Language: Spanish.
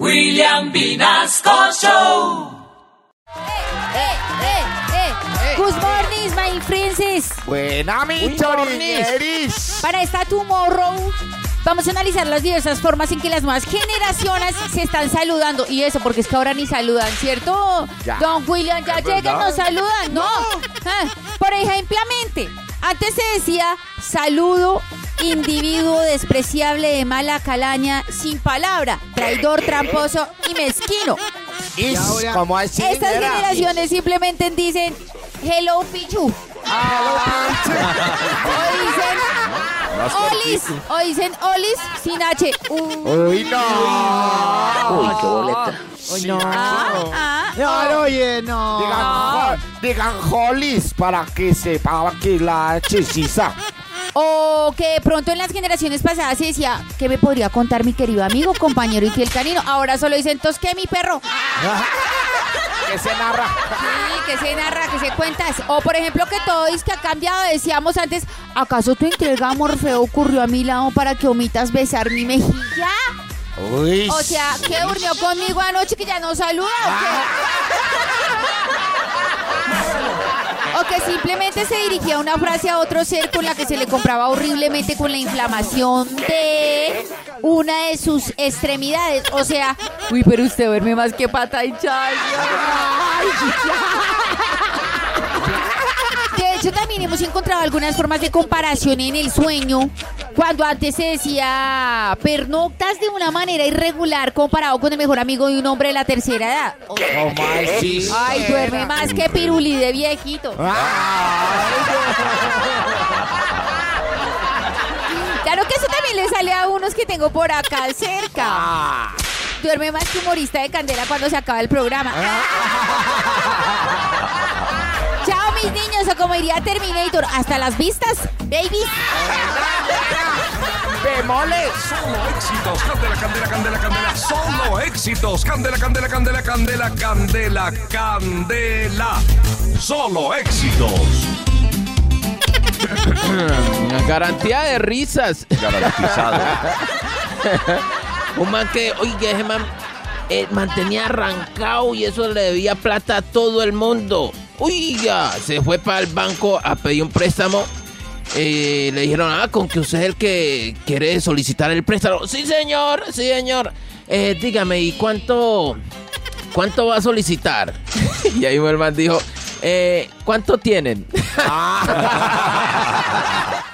William Vinasco Show. Eh, eh, eh. Good morning, my friends. Buena, mi chorineris. Para esta Tomorrow vamos a analizar las diversas formas en que las nuevas generaciones se están saludando. Y eso, porque es que ahora ni saludan, ¿cierto? Ya. Don William, ya llegan, no saludan, ¿no? Ah, Por ejemplamente, antes se decía saludo, individuo despreciable de mala calaña, sin palabra, traidor, tramposo y mezquino. Is, ¿Cómo así? Estas señora? generaciones simplemente dicen hello Pichu. O dicen Olis. O dicen Olis sin H. Uh, Uy, no. Uy, qué boleta. no. ah, ah, No, oye, no. Digan, jo- digan holis para que sepa que la chesiza. O que de pronto en las generaciones pasadas se decía, ¿qué me podría contar mi querido amigo, compañero y fiel canino? Ahora solo dicen, ¿tos qué, mi perro? Que se narra. Sí, que se narra, que se cuenta. O por ejemplo, que todo es que ha cambiado. Decíamos antes, ¿acaso tu entrega Morfeo ocurrió a mi lado para que omitas besar mi mejilla? Uy. O sea, que durmió conmigo anoche que ya no saluda o qué? O que simplemente se dirigía una frase a otro ser con la que se le compraba horriblemente con la inflamación de una de sus extremidades. O sea, uy, pero usted duerme más que pata hinchada. Ay, De hecho, también hemos encontrado algunas formas de comparación en el sueño. Cuando antes se decía pernoctas de una manera irregular comparado con el mejor amigo de un hombre de la tercera edad. ¿Cómo así? Ay, duerme más que piruli de viejito. Claro que eso también le sale a unos que tengo por acá cerca. Ah. Duerme más que humorista de candela cuando se acaba el programa. Mis niños, o como diría Terminator, hasta las vistas, babies. Bemoles. Solo éxitos, candela, candela, candela, candela. Solo éxitos, candela, candela, candela, candela, candela, candela. Solo éxitos. Garantía de risas. Garantizado. Un man que, oiga, ese man eh, mantenía arrancado y eso le debía plata a todo el mundo. Oiga, se fue para el banco a pedir un préstamo. Eh, le dijeron, ah, con que usted es el que quiere solicitar el préstamo. Sí, señor, sí, señor. Eh, dígame, ¿y cuánto, cuánto va a solicitar? y ahí el man dijo, eh, ¿cuánto tienen?